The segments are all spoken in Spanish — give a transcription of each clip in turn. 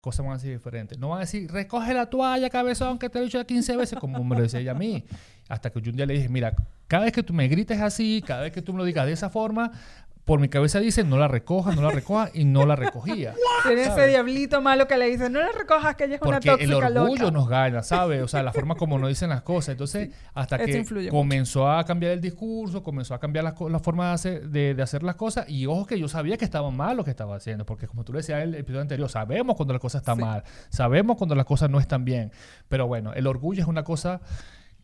cosas van a ser diferentes. No van a decir, recoge la toalla, cabezón, que te he dicho 15 veces, como me lo decía ella a mí. Hasta que yo un día le dije, mira, cada vez que tú me grites así, cada vez que tú me lo digas de esa forma, por mi cabeza dice, no la recojas, no la recojas, y no la recogía. Tiene ese diablito malo que le dice, no la recojas, que ella es una Porque tóxica el orgullo loca. nos gana, ¿sabes? O sea, la forma como nos dicen las cosas. Entonces, hasta que comenzó a cambiar el discurso, comenzó a cambiar la, la forma de hacer, de, de hacer las cosas. Y ojo que yo sabía que estaba mal lo que estaba haciendo. Porque como tú le decías en el episodio anterior, sabemos cuando la cosa está Sí. mal. Sabemos cuando las cosas no están bien. Pero bueno, el orgullo es una cosa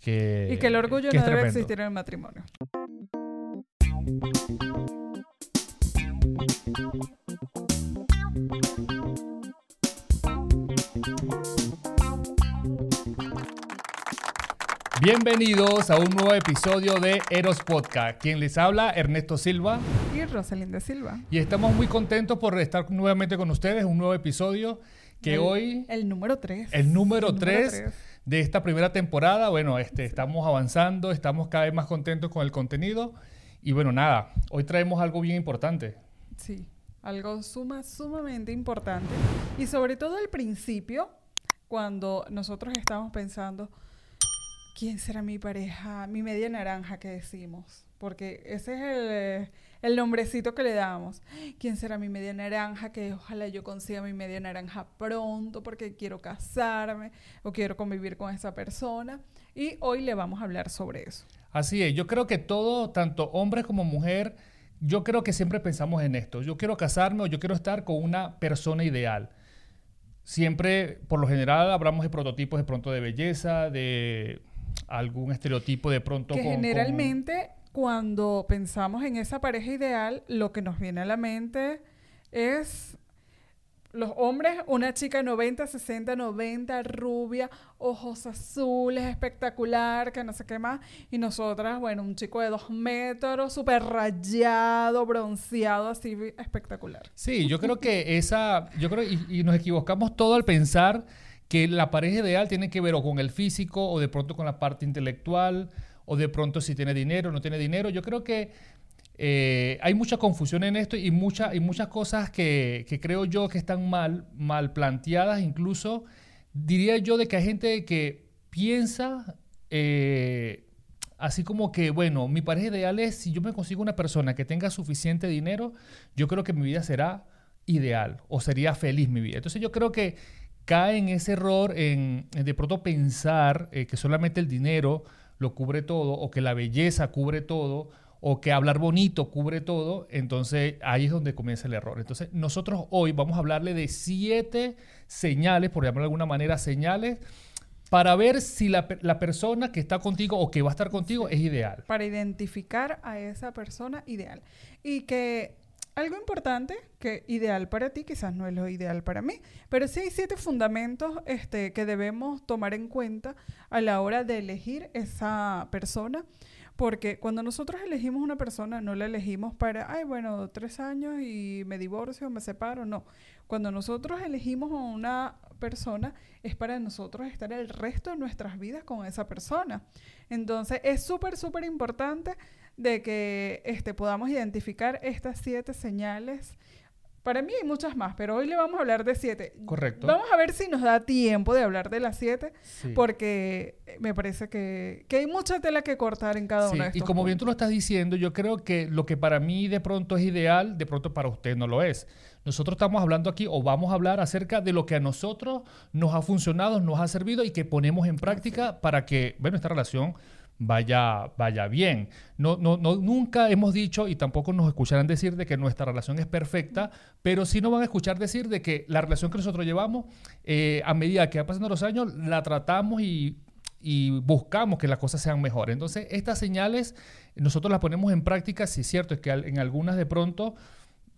que... Y que el orgullo que no debe tremendo. existir en el matrimonio. Bienvenidos a un nuevo episodio de Eros Podcast. Quien les habla, Ernesto Silva. Y Rosalinda Silva. Y estamos muy contentos por estar nuevamente con ustedes. Un nuevo episodio que el, hoy, El número 3. el número 3 de esta primera temporada. Bueno, este, estamos avanzando, estamos cada vez más contentos con el contenido. Y bueno, nada, hoy traemos algo bien importante. Sí, algo suma, sumamente importante. Y sobre todo al principio, cuando nosotros estamos pensando, ¿quién será mi pareja? Mi media naranja que decimos. Porque ese es el, el nombrecito que le damos. ¿Quién será mi media naranja? Que ojalá yo consiga mi media naranja pronto porque quiero casarme o quiero convivir con esa persona. Y hoy le vamos a hablar sobre eso. Así es, yo creo que todo, tanto hombre como mujer, yo creo que siempre pensamos en esto. Yo quiero casarme o yo quiero estar con una persona ideal. Siempre, por lo general, hablamos de prototipos de pronto de belleza, de algún estereotipo de pronto que con- con- generalmente cuando pensamos en esa pareja ideal, lo que nos viene a la mente es los hombres, una chica 90, 60, 90, rubia, ojos azules, espectacular, que no sé qué más. Y nosotras, bueno, un chico de dos metros, súper rayado, bronceado, así espectacular. Sí, yo creo que esa, yo creo, y, nos equivocamos todo al pensar que la pareja ideal tiene que ver o con el físico o de pronto con la parte intelectual o de pronto si tiene dinero o no tiene dinero. Yo creo que eh, hay mucha confusión en esto y, y muchas cosas que, creo yo que están mal, mal planteadas. Incluso diría yo de que hay gente que piensa eh, así como que, bueno, mi pareja ideal es si yo me consigo una persona que tenga suficiente dinero, yo creo que mi vida será ideal o sería feliz mi vida. Entonces yo creo que cae en ese error en de pronto pensar eh, que solamente el dinero lo cubre todo o que la belleza cubre todo o que hablar bonito cubre todo, entonces ahí es donde comienza el error. Entonces nosotros hoy vamos a hablarle de siete señales, por llamarlo de alguna manera, señales para ver si la, la persona que está contigo o que va a estar contigo es ideal. para identificar a esa persona ideal. Y que algo importante, que ideal para ti quizás no es lo ideal para mí, pero sí hay siete fundamentos este, que debemos tomar en cuenta a la hora de elegir esa persona. Porque cuando nosotros elegimos una persona, no la elegimos para, ay, bueno, tres años y me divorcio, me separo, no. Cuando nosotros elegimos a una persona, es para nosotros estar el resto de nuestras vidas con esa persona. Entonces, es súper, súper importante de que este, podamos identificar estas siete señales. Para mí hay muchas más, pero hoy le vamos a hablar de siete. Correcto. Vamos a ver si nos da tiempo de hablar de las siete, Sí. porque me parece que, que hay mucha tela que cortar en cada Sí, uno de y estos como bien tú lo estás diciendo, yo creo que lo que para mí de pronto es ideal, de pronto para usted no lo es. Nosotros estamos hablando aquí o vamos a hablar acerca de lo que a nosotros nos ha funcionado, nos ha servido y que ponemos en práctica para que, bueno, esta relación vaya, vaya bien. No, no, no, nunca hemos dicho y tampoco nos escucharán decir de que nuestra relación es perfecta, pero sí nos van a escuchar decir de que la relación que nosotros llevamos, eh, a medida que va pasando los años, la tratamos y buscamos que las cosas sean mejores. Entonces, estas señales nosotros las ponemos en práctica, si es cierto, es que en algunas de pronto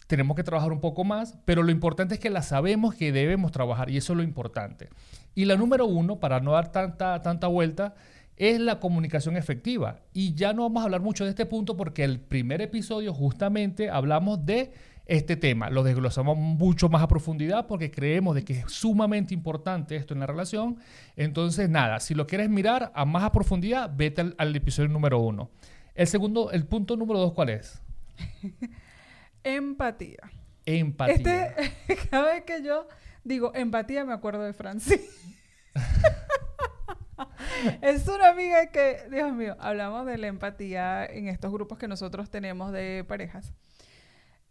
tenemos que trabajar un poco más, pero lo importante es que las sabemos que debemos trabajar y eso es lo importante. Y la número uno, para no dar tanta, tanta vuelta, es la comunicación efectiva. Y ya no vamos a hablar mucho de este punto porque el primer episodio justamente hablamos de este tema. Lo desglosamos mucho más a profundidad porque creemos de que es sumamente importante esto en la relación. Entonces, nada, si lo quieres mirar a más a profundidad, vete al, al episodio número uno. El segundo, el punto número dos, ¿cuál es? Empatía. Empatía. Este, cada vez que yo digo empatía, me acuerdo de Francis. es una amiga que, Dios mío, hablamos de la empatía en estos grupos que nosotros tenemos de parejas.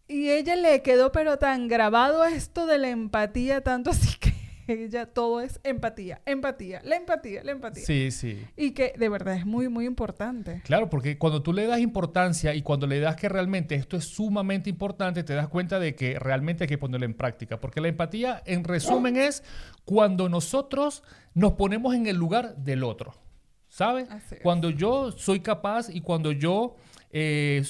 Y ella le quedó pero tan grabado esto de la empatía, tanto así que ella todo es empatía, empatía, la empatía, la empatía. Sí, sí. Y que de verdad es muy, muy importante. Claro, porque cuando tú le das importancia y cuando le das que realmente esto es sumamente importante, te das cuenta de que realmente hay que ponerlo en práctica. Porque la empatía, en resumen, es cuando nosotros nos ponemos en el lugar del otro. ¿Sabes? Cuando yo soy capaz y cuando yo eh,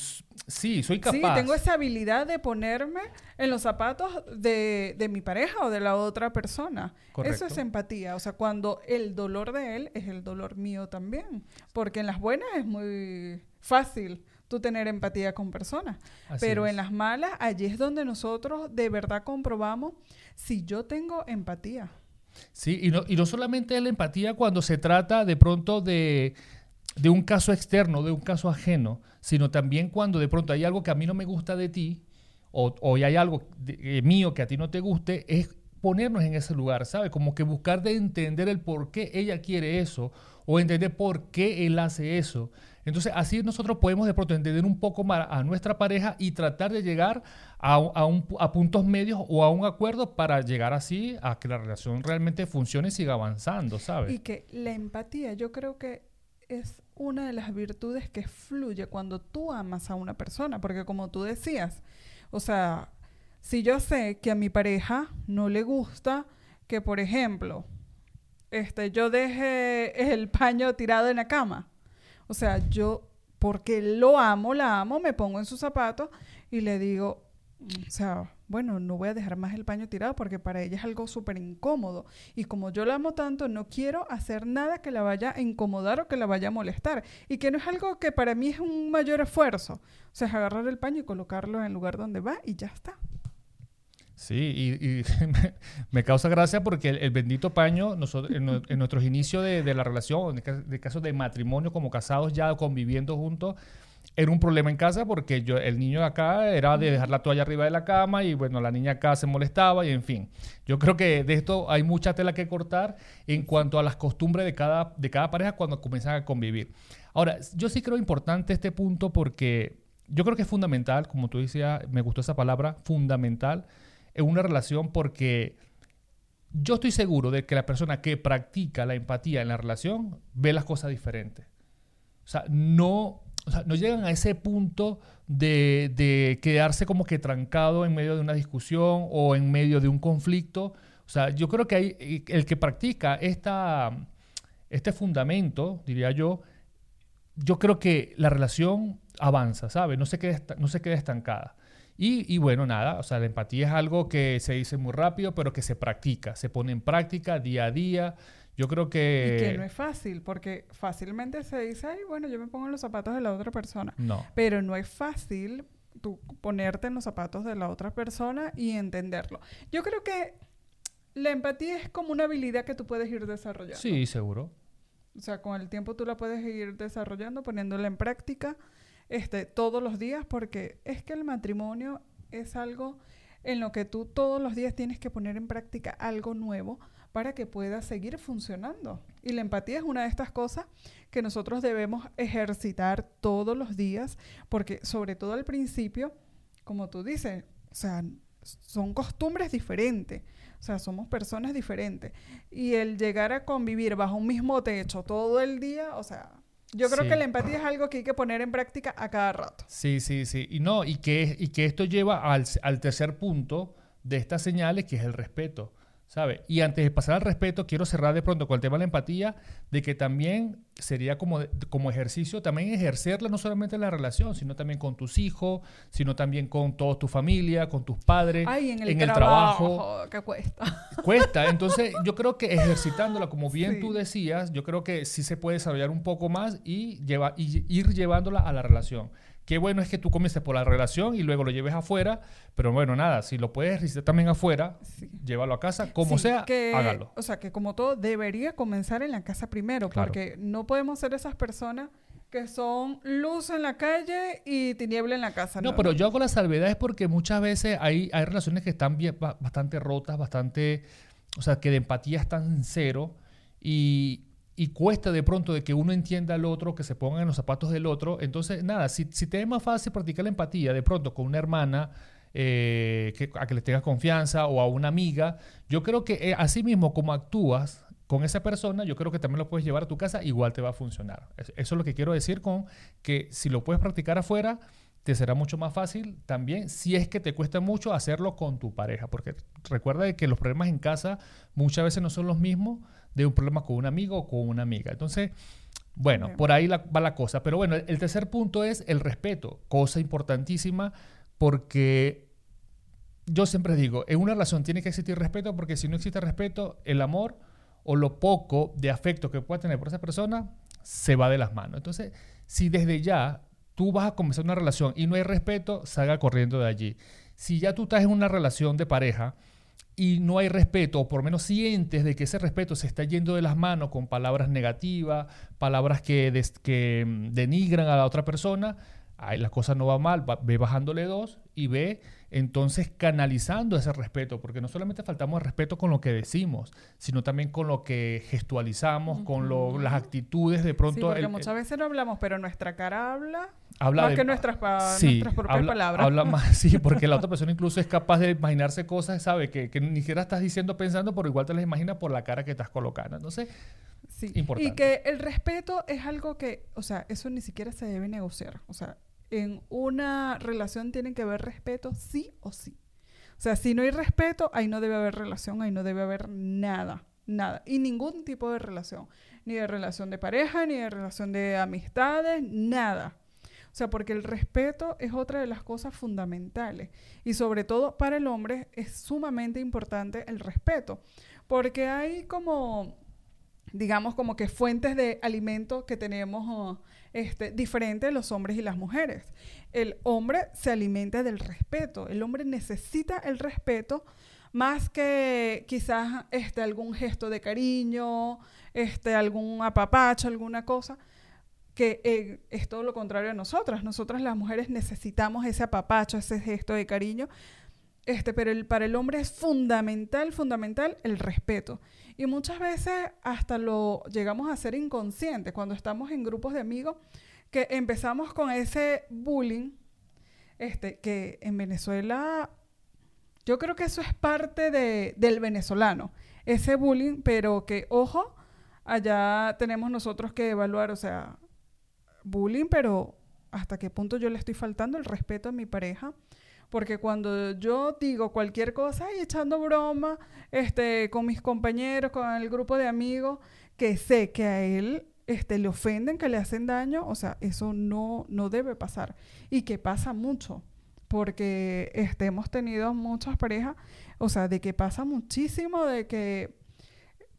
sí, soy capaz. Sí, tengo esa habilidad de ponerme en los zapatos de, mi pareja o de la otra persona. Eso es empatía. O sea, cuando el dolor de él es el dolor mío también. Porque en las buenas es muy fácil tú tener empatía con personas. pero en las malas, allí es donde nosotros de verdad comprobamos si yo tengo empatía. Sí, y no, y no solamente es la empatía cuando se trata de pronto de de un caso externo, de un caso ajeno, sino también cuando de pronto hay algo que a mí no me gusta de ti o, o hay algo eh, mío que a ti no te guste, es ponernos en ese lugar, ¿sabes? Como que buscar de entender el por qué ella quiere eso o entender por qué él hace eso. Entonces, así nosotros podemos de pronto entender un poco más a nuestra pareja y tratar de llegar a, a, puntos medios o a un acuerdo para llegar así a que la relación realmente funcione y siga avanzando, ¿sabes? Y que la empatía, yo creo que es una de las virtudes que fluye cuando tú amas a una persona, porque como tú decías, o sea, si yo sé que a mi pareja no le gusta que, por ejemplo, este, yo deje el paño tirado en la cama, o sea, yo, porque lo amo, la amo, me pongo en sus zapatos y le digo, o sea, bueno, no voy a dejar más el paño tirado porque para ella es algo súper incómodo. Y como yo la amo tanto, no quiero hacer nada que la vaya a incomodar o que la vaya a molestar. Y que no es algo que para mí es un mayor esfuerzo. O sea, es agarrar el paño y colocarlo en el lugar donde va y ya está. Sí, y, me, causa gracia porque el, bendito paño, nosotros, en, nuestros inicios de, de, la relación, en el caso de matrimonio, como casados ya conviviendo juntos, era un problema en casa porque yo, el niño acá era de dejar la toalla arriba de la cama y bueno, la niña acá se molestaba y en fin. Yo creo que de esto hay mucha tela que cortar en cuanto a las costumbres de cada, de cada pareja cuando comienzan a convivir. Ahora, yo sí creo importante este punto porque yo creo que es fundamental, como tú decías, me gustó esa palabra, fundamental en una relación porque yo estoy seguro de que la persona que practica la empatía en la relación ve las cosas diferentes. O sea, no o sea, no llegan a ese punto de, quedarse como que trancado en medio de una discusión o en medio de un conflicto. O sea, yo creo que hay, el que practica esta, este fundamento, diría yo, yo creo que la relación avanza, ¿sabes? No se queda, no se queda estancada. Y, y, bueno, nada, o sea, la empatía es algo que se dice muy rápido, pero que se practica, se pone en práctica día a día. Yo creo que... Y que no es fácil, porque fácilmente se dice, ay, bueno, yo me pongo en los zapatos de la otra persona. No. Pero no es fácil tú ponerte en los zapatos de la otra persona y entenderlo. Yo creo que la empatía es como una habilidad que tú puedes ir desarrollando. Sí, seguro. O sea, con el tiempo tú la puedes ir desarrollando, poniéndola en práctica este, todos los días, porque es que el matrimonio es algo en lo que tú todos los días tienes que poner en práctica algo nuevo para que pueda seguir funcionando. Y la empatía es una de estas cosas que nosotros debemos ejercitar todos los días, porque sobre todo al principio, como tú dices, o sea, son costumbres diferentes, o sea, somos personas diferentes. Y el llegar a convivir bajo un mismo techo todo el día, o sea, yo creo que la empatía es algo que hay que poner en práctica a cada rato. Sí, sí, sí. Y no, y que, y que esto lleva al, al tercer punto de estas señales, que es el respeto. ¿Sabe? Y antes de pasar al respeto, quiero cerrar de pronto con el tema de la empatía, de que también sería como, como ejercicio, también ejercerla no solamente en la relación, sino también con tus hijos, sino también con toda tu familia, con tus padres, en el, trabajo, que cuesta. Cuesta, entonces yo creo que ejercitándola, como bien tú decías, yo creo que sí se puede desarrollar un poco más y, lleva, y ir llevándola a la relación. Qué bueno es que tú comiences por la relación y luego lo lleves afuera, pero bueno, nada, si lo puedes recitar también afuera, llévalo a casa, como sea, hágalo. O sea, que como todo debería comenzar en la casa primero, porque no podemos ser esas personas que son luz en la calle y tiniebla en la casa. No, pero yo hago la salvedad es porque muchas veces hay, hay relaciones que están bien, bastante rotas, bastante, o sea, que de empatía están en cero y, y cuesta de pronto de que uno entienda al otro, que se ponga en los zapatos del otro. Entonces, nada, si, si te es más fácil practicar la empatía de pronto con una hermana, eh, que, a que le tengas confianza o a una amiga, yo creo que eh, así mismo como actúas con esa persona, yo creo que también lo puedes llevar a tu casa, igual te va a funcionar. Eso es lo que quiero decir con que si lo puedes practicar afuera, te será mucho más fácil también si es que te cuesta mucho hacerlo con tu pareja, porque recuerda que los problemas en casa muchas veces no son los mismos de un problema con un amigo o con una amiga. Entonces, bueno, por ahí va la cosa. Pero bueno, el, tercer punto es el respeto, cosa importantísima porque yo siempre digo, en una relación tiene que existir respeto porque si no existe respeto, el amor o lo poco de afecto que pueda tener por esa persona se va de las manos. Entonces, si desde ya tú vas a comenzar una relación y no hay respeto, salga corriendo de allí. Si ya tú estás en una relación de pareja y no hay respeto, o por lo menos sientes de que ese respeto se está yendo de las manos con palabras negativas, palabras que, que mm, denigran a la otra persona, ahí la cosa no va mal, ve bajándole dos y ve entonces canalizando ese respeto, porque no solamente faltamos el respeto con lo que decimos, sino también con lo que gestualizamos, con las actitudes de pronto. Sí, porque muchas veces no hablamos, pero nuestra cara habla, habla más que nuestras, nuestras propias palabras. Habla más, sí, porque la otra persona incluso es capaz de imaginarse cosas, sabe, que, que ni siquiera estás diciendo pensando, pero igual te las imaginas por la cara que estás colocando. Entonces, sí. importante. Y que el respeto es algo que, o sea, eso ni siquiera se debe negociar. O sea, en una relación tiene que haber respeto sí o sí. O sea, si no hay respeto, ahí no debe haber relación, ahí no debe haber nada, nada. Y ningún tipo de relación. Ni de relación de pareja, ni de relación de amistades, nada. O sea, porque el respeto es otra de las cosas fundamentales. Y sobre todo para el hombre es sumamente importante el respeto. Porque hay como, digamos, como que fuentes de alimento que tenemos este, diferente de los hombres y las mujeres. El hombre se alimenta del respeto, el hombre necesita el respeto más que quizás este, algún gesto de cariño, este, algún apapacho, alguna cosa, que eh, es todo lo contrario a nosotras. Nosotras las mujeres necesitamos ese apapacho, ese gesto de cariño, este, pero para el hombre es fundamental, fundamental el respeto. Y muchas veces hasta lo llegamos a ser inconscientes cuando estamos en grupos de amigos que empezamos con ese bullying, este, que en Venezuela, yo creo que eso es parte de, del venezolano, ese bullying, pero que, ojo, allá tenemos nosotros que evaluar, o sea, bullying, pero hasta qué punto yo le estoy faltando el respeto a mi pareja porque cuando yo digo cualquier cosa y echando broma este, con mis compañeros, con el grupo de amigos, que sé que a él este, le ofenden, que le hacen daño, o sea, eso no, no debe pasar. Y que pasa mucho, porque este, hemos tenido muchas parejas, o sea, de que pasa muchísimo, de que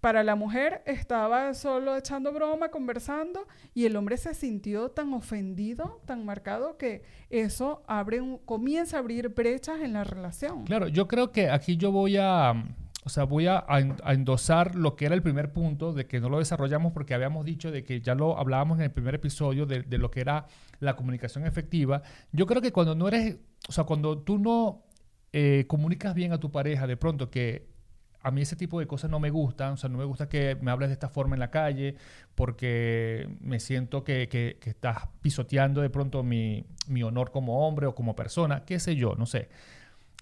para la mujer estaba solo echando broma, conversando, y el hombre se sintió tan ofendido, tan marcado, que eso abre un, comienza a abrir brechas en la relación. Claro, yo creo que aquí yo voy a, o sea, voy a, endosar lo que era el primer punto, de que no lo desarrollamos porque habíamos dicho de que ya lo hablábamos en el primer episodio de, lo que era la comunicación efectiva. Yo creo que cuando no eres, o sea, cuando tú no eh, comunicas bien a tu pareja, de pronto que a mí ese tipo de cosas no me gustan, o sea, no me gusta que me hables de esta forma en la calle porque me siento que, que, estás pisoteando de pronto mi, mi, honor como hombre o como persona, qué sé yo, no sé.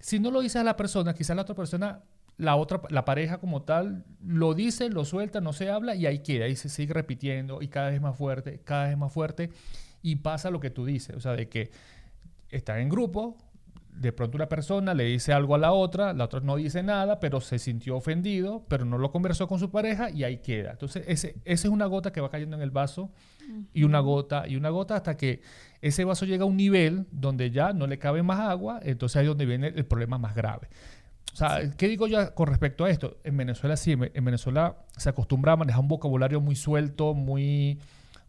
Si no lo dices a la persona, quizás la otra persona, la otra, la pareja como tal, lo dice, lo suelta, no se habla y ahí queda, y se sigue repitiendo y cada vez más fuerte, cada vez más fuerte y pasa lo que tú dices, o sea, de que están en grupo, de pronto una persona le dice algo a la otra, la otra no dice nada, pero se sintió ofendido, pero no lo conversó con su pareja y ahí queda. Entonces, ese, esa es una gota que va cayendo en el vaso y una gota y una gota hasta que ese vaso llega a un nivel donde ya no le cabe más agua, entonces ahí es donde viene el problema más grave. O sea, ¿qué digo yo con respecto a esto? En Venezuela sí, en Venezuela se acostumbra a manejar un vocabulario muy suelto, muy,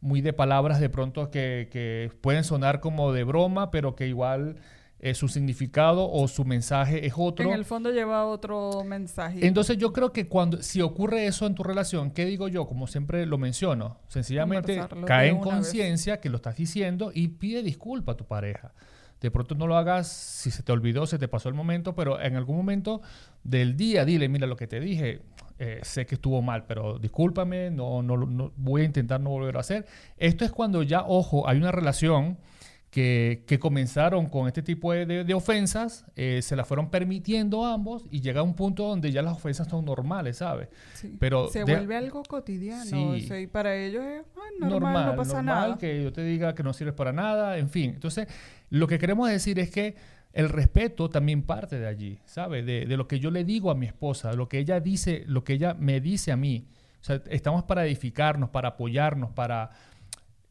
muy de palabras de pronto que, que pueden sonar como de broma, pero que igual eh, su significado o su mensaje es otro. En el fondo lleva otro mensaje. Entonces yo creo que cuando si ocurre eso en tu relación, ¿qué digo yo? Como siempre lo menciono, sencillamente cae en conciencia que lo estás diciendo y pide disculpa a tu pareja. De pronto no lo hagas si se te olvidó, se te pasó el momento, pero en algún momento del día dile, mira lo que te dije, eh, sé que estuvo mal, pero discúlpame, no, no, no- voy a intentar no volver a hacer. Esto es cuando ya, ojo, hay una relación que, que comenzaron con este tipo de, de- de ofensas, eh, se las fueron permitiendo ambos y llega a un punto donde ya las ofensas son normales, ¿sabes? Sí. pero se de- vuelve algo cotidiano. Sí. o sea, y para ellos es ay, normal, no pasa normal nada. que yo te diga que no sirves para nada, en fin. Entonces, lo que queremos decir es que el respeto también parte de allí, ¿sabes? De, de lo que yo le digo a mi esposa, lo que ella dice, lo que ella me dice a mí. O sea, estamos para edificarnos, para apoyarnos, para,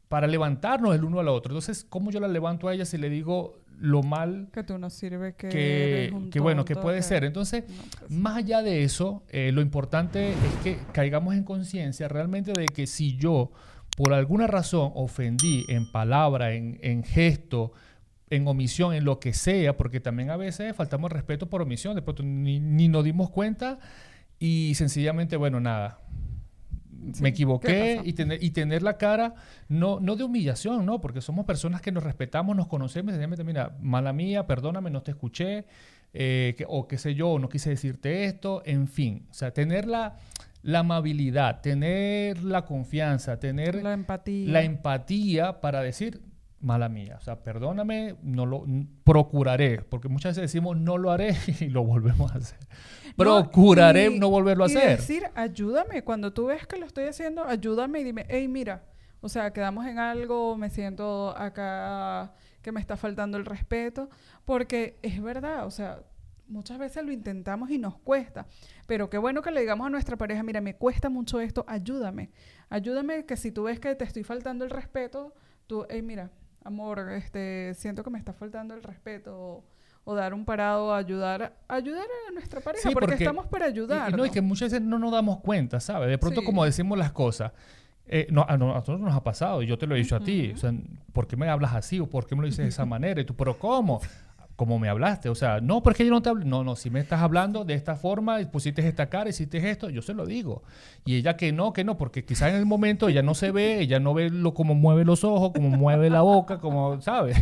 para levantarnos el uno al otro. Entonces, ¿cómo yo la levanto a ella si le digo lo mal Que tú no sirves, que, que, eres un que bueno, que puede que- ser? Entonces, No, pues, más allá de eso, eh, lo importante es que caigamos en conciencia realmente de que si yo por alguna razón ofendí en palabra, en, en gesto, en omisión, en lo que sea, porque también a veces faltamos respeto por omisión, de pronto ni, ni nos dimos cuenta y sencillamente, bueno, nada. Sí, Me ¿qué equivoqué y tener, y tener la cara, no, no de humillación, ¿no? Porque somos personas que nos respetamos, nos conocemos, y mira, mala mía, perdóname, no te escuché, eh, que- o qué sé yo, no quise decirte esto, en fin. O sea, tener la, la amabilidad, tener la confianza, tener la empatía. la empatía para decir, mala mía, o sea, perdóname, no lo procuraré, porque muchas veces decimos no lo haré y lo volvemos a hacer. No, Procuraré y- no volverlo a y hacer. decir, ayúdame. Cuando tú ves que lo estoy haciendo, ayúdame y dime, hey, mira, o sea, quedamos en algo, me siento acá que me está faltando el respeto, porque es verdad, o sea, muchas veces lo intentamos y nos cuesta, pero qué bueno que le digamos a nuestra pareja, mira, me cuesta mucho esto, ayúdame, ayúdame que si tú ves que te estoy faltando el respeto, tú, hey, mira, amor, este, siento que me está faltando el respeto, o, o dar un parado, ayudar, ayudar a nuestra pareja, Sí, porque, porque- estamos para ayudar. Y, no, y que muchas veces no nos damos cuenta, ¿sabes? De pronto Sí. como decimos las cosas, eh, no, a, no- a nosotros nos ha pasado, y yo te lo he dicho a ti, o sea, ¿por qué me hablas así o por qué me lo dices de esa manera? Y tú, pero ¿cómo? Como me hablaste, o sea, no, porque yo no te hablo, no, no, si me estás hablando de esta forma, pusiste esta cara, hiciste esto, yo se lo digo. Y ella que no, que no, porque quizás en el momento ella no se ve, ella no ve lo, cómo mueve los ojos, cómo mueve la boca, como, ¿sabes?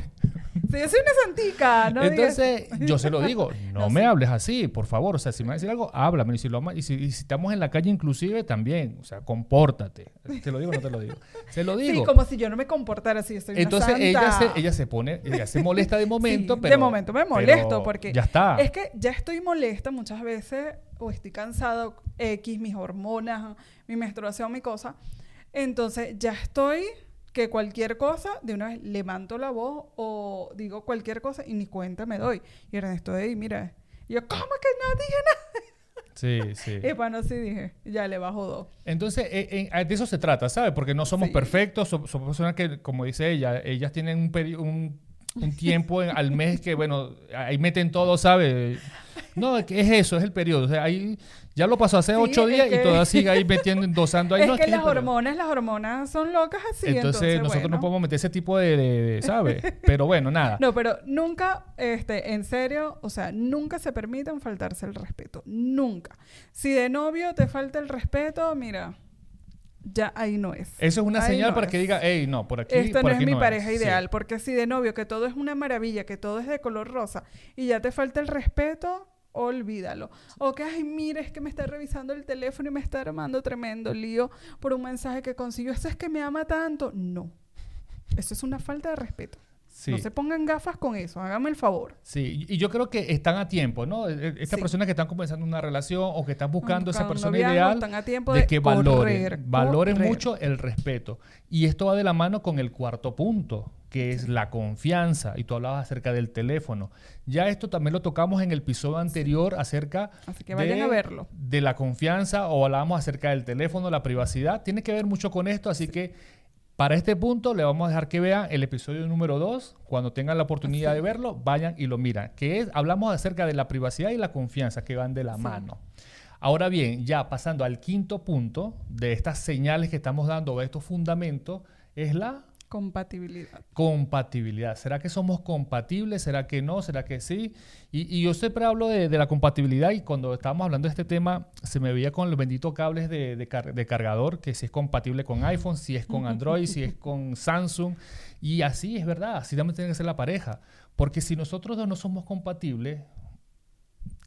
Sí, yo soy una santica, no digas- Entonces, yo se lo digo, no, No, me sí. hables así, por favor. O sea, si me vas a decir algo, háblame. Y si, lo ama- y si, y si estamos en la calle inclusive, también. O sea, compórtate. ¿Te lo digo o no te lo digo? Se lo digo. Sí, como si yo no me comportara así, soy Entonces una ella se, ella se pone, ella se molesta de momento, Sí, pero... de momento me molesto pero porque Ya está. es que ya estoy molesta muchas veces o estoy cansada, X, mis hormonas, mi menstruación, mi cosa. Entonces ya estoy que cualquier cosa, de una vez levanto la voz o digo cualquier cosa y ni cuenta me doy. Y Ernesto, ahí, mira. Y yo, ¿cómo que no dije nada? Sí, sí. Y bueno, sí dije, ya le bajo dos. Entonces, eh, eh, de eso se trata, ¿sabes? Porque no somos Sí. perfectos, so- somos personas que, como dice ella, ellas tienen un, un, un tiempo en- al mes que, bueno, ahí meten todo, ¿sabes? No, es que es eso, es el periodo. O sea, ahí ya lo pasó hace Sí, ocho días y todavía sigue ahí metiendo, endosando ahí. es no, que las hormonas, las hormonas son locas así. entonces, Entonces, nosotros no podemos meter ese tipo de, de- de- ¿sabes? Pero bueno, nada. No, pero nunca, este, en serio, o sea, nunca se permitan faltarse el respeto. Nunca. Si de novio te falta el respeto, mira, ya ahí no es. Eso es una Ahí señal no para que diga, hey, no, por aquí. Por no es mi pareja ideal, porque si de novio que todo es una maravilla, que todo es de color rosa y ya te falta el respeto, olvídalo. O que, ay, mire, es que me está revisando el teléfono y me está armando tremendo lío por un mensaje que consiguió. Eso es que me ama tanto. No. Eso es una falta de respeto. Sí. No se pongan gafas con eso, hágame el favor. Sí, y yo creo que están a tiempo, ¿no? E- e- Estas Sí. personas que están comenzando una relación o que están buscando esa Buscando persona ideal, están a tiempo de, de que valoren, correr, valoren mucho el respeto. Y esto va de la mano con el cuarto punto, que es la confianza. Y tú hablabas acerca del teléfono. Ya esto también lo tocamos en el episodio anterior acerca Así que vayan de, a verlo. de la confianza o hablábamos acerca del teléfono, la privacidad. Tiene que ver mucho con esto, así que para este punto le vamos a dejar que vean el episodio número 2. Cuando tengan la oportunidad de verlo, vayan y lo miran. Que es, hablamos acerca de la privacidad y la confianza que van de la Sí. mano. Ahora bien, ya pasando al quinto punto de estas señales que estamos dando, de estos fundamentos, es la Compatibilidad. Compatibilidad. ¿Será que somos compatibles? ¿Será que no? ¿Será que sí? Y, yo siempre hablo de, la compatibilidad y cuando estábamos hablando de este tema se me veía con los benditos cables de, cargador, que si es compatible con iPhone, si es con Android, si es con Samsung. Y así es verdad, así también tiene que ser la pareja. Porque si nosotros dos no somos compatibles,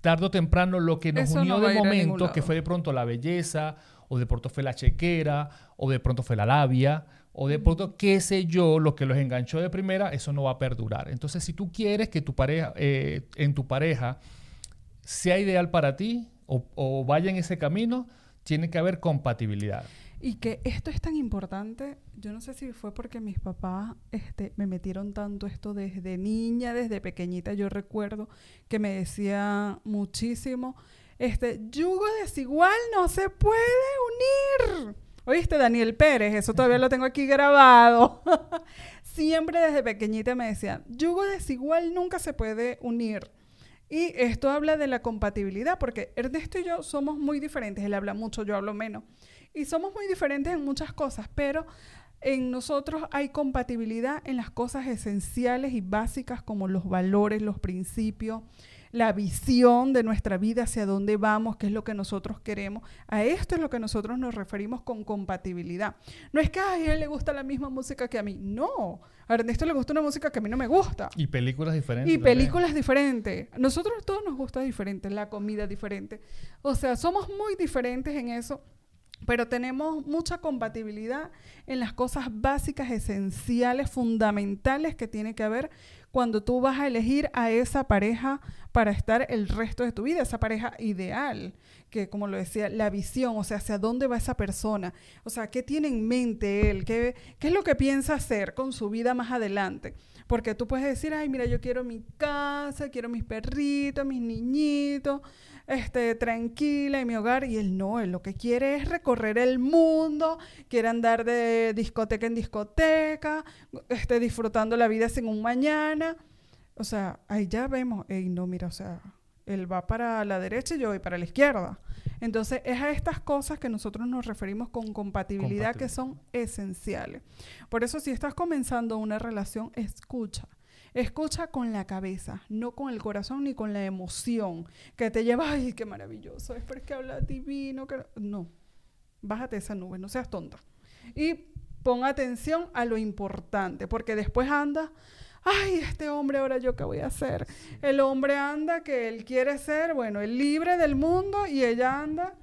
tarde o temprano lo que nos unió de momento, que fue de pronto la belleza, o de pronto fue la chequera, o de pronto fue la labia, o de pronto qué sé yo, lo que los enganchó de primera, eso no va a perdurar. Entonces, si tú quieres que tu pareja, eh, en tu pareja sea ideal para ti o, o vaya en ese camino, tiene que haber compatibilidad. Y que esto es tan importante, yo no sé si fue porque mis papás este, me metieron tanto esto desde niña, desde pequeñita. Yo recuerdo que me decía muchísimo, este, yugo desigual no se puede unir. ¿Oíste, Daniel Pérez? Eso todavía lo tengo aquí grabado. Siempre desde pequeñita me decían, yugo desigual nunca se puede unir. Y esto habla de la compatibilidad, porque Ernesto y yo somos muy diferentes. Él habla mucho, yo hablo menos. Y somos muy diferentes en muchas cosas, pero en nosotros hay compatibilidad en las cosas esenciales y básicas como los valores, los principios, la visión de nuestra vida, hacia dónde vamos, qué es lo que nosotros queremos. A esto es lo que nosotros nos referimos con compatibilidad. No es que a él le gusta la misma música que a mí. No. A Ernesto le gusta una música que a mí no me gusta. Y películas diferentes. Y películas diferentes. Nosotros todos nos gusta diferente, la comida diferente. O sea, somos muy diferentes en eso pero tenemos mucha compatibilidad en las cosas básicas, esenciales, fundamentales que tiene que haber cuando tú vas a elegir a esa pareja para estar el resto de tu vida, esa pareja ideal, que como lo decía, la visión, o sea, hacia dónde va esa persona, o sea, qué tiene en mente él, qué, es lo que piensa hacer con su vida más adelante. Porque tú puedes decir, ay, mira, yo quiero mi casa, quiero mis perritos, mis niñitos, este, tranquila en mi hogar. Y él no, él lo que quiere es recorrer el mundo, quiere andar de discoteca en discoteca, este, disfrutando la vida sin un mañana. O sea, ahí ya vemos, ey, no, mira, o sea, él va para la derecha y yo voy para la izquierda. Entonces, es a estas cosas que nosotros nos referimos con compatibilidad que son esenciales. Por eso, si estás comenzando una relación, escucha. Escucha con la cabeza, no con el corazón ni con la emoción que te lleva, ay, qué maravilloso, es porque habla divino. Que... No, bájate esa nube, no seas tonta. Y pon atención a lo importante, porque después anda, ay, este hombre ahora yo qué voy a hacer. El hombre anda que él quiere ser, bueno, el libre del mundo y ella anda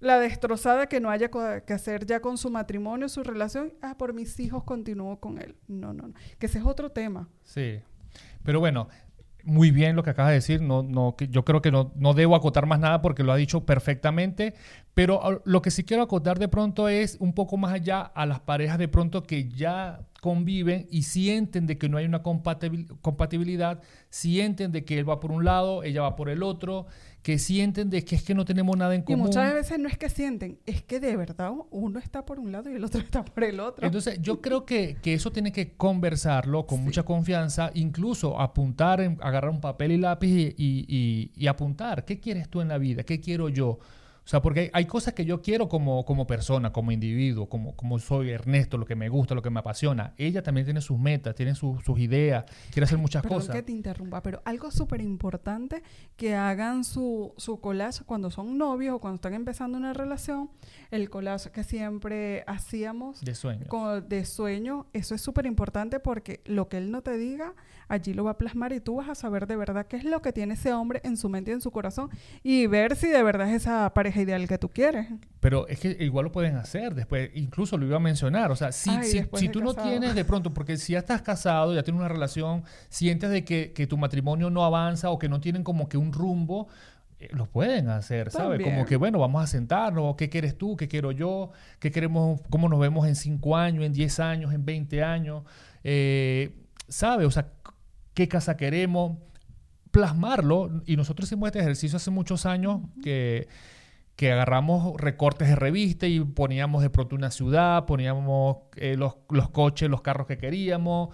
la destrozada que no haya que hacer ya con su matrimonio, su relación, ah, por mis hijos continúo con él. No, no, no. Que ese es otro tema. Sí. Pero bueno, muy bien lo que acabas de decir. No, no, yo creo que no, no debo acotar más nada porque lo ha dicho perfectamente. Pero ah, lo que sí quiero acotar de pronto es un poco más allá a las parejas de pronto que ya conviven y sienten de que no hay una compatibilidad, sienten de que él va por un lado, ella va por el otro, que sienten de que es que no tenemos nada en común. Y muchas veces no es que sienten, es que de verdad uno está por un lado y el otro está por el otro. Entonces yo creo que, eso tiene que conversarlo con mucha confianza, incluso apuntar, agarrar un papel y lápiz y, y apuntar, ¿qué quieres tú en la vida? ¿Qué quiero yo? O sea, porque hay, cosas que yo quiero como, como persona, como individuo, como, como soy Ernesto, lo que me gusta, lo que me apasiona. Ella también tiene sus metas, tiene sus ideas, quiere hacer muchas Perdón cosas. que te interrumpa, pero algo súper importante que hagan su, su collage cuando son novios o cuando están empezando una relación, el collage que siempre hacíamos. De sueño. De sueño, eso es súper importante porque lo que él no te diga, allí lo va a plasmar y tú vas a saber de verdad qué es lo que tiene ese hombre en su mente y en su corazón y ver si de verdad es esa pareja ideal que tú quieres. Pero es que igual lo pueden hacer después, incluso lo iba a mencionar, o sea, si, si, tú no tienes de pronto, porque si ya estás casado, ya tienes una relación, sientes de que, que tu matrimonio no avanza o que no tienen como que un rumbo, eh, lo pueden hacer, ¿sabes? Como que, bueno, vamos a sentarnos, ¿qué quieres tú? ¿Qué quiero yo? ¿Qué queremos? ¿Cómo nos vemos en 5 años, en 10 años, en 20 años? Eh, ¿Sabes? O sea, ¿qué casa queremos? Plasmarlo, y nosotros hicimos este ejercicio hace muchos años que que agarramos recortes de revista y poníamos de pronto una ciudad, poníamos eh, los, los, coches, los carros que queríamos.